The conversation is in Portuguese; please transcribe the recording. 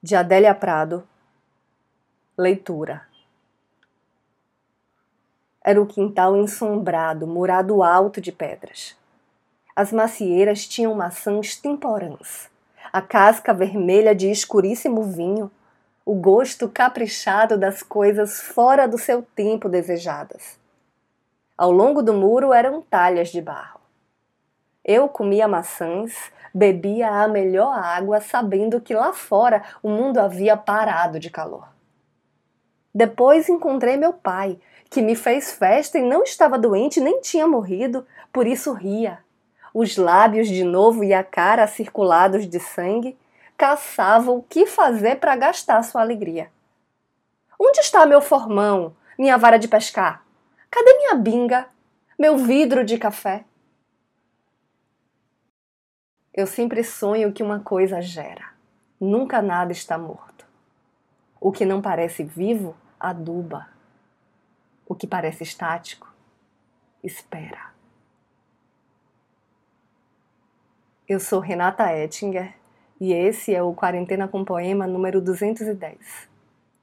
de Adélia Prado. Leitura. Era o quintal ensombrado, murado alto de pedras. As macieiras tinham maçãs temporãs, a casca vermelha de escuríssimo vinho, o gosto caprichado das coisas fora do seu tempo desejadas. Ao longo do muro eram talhas de barro. Eu comia maçãs, bebia a melhor água, sabendo que lá fora o mundo havia parado de calor. Depois encontrei meu pai, que me fez festa e não estava doente nem tinha morrido, por isso ria. Os lábios de novo e a cara circulados de sangue caçavam o que fazer para gastar sua alegria. Onde está meu formão, minha vara de pescar? Cadê minha binga? Meu vidro de café? Eu sempre sonho que uma coisa gera. Nunca nada está morto. O que não parece vivo, aduba. O que parece estático, espera. Eu sou Renata Ettinger e esse é o Quarentena com Poema número 210.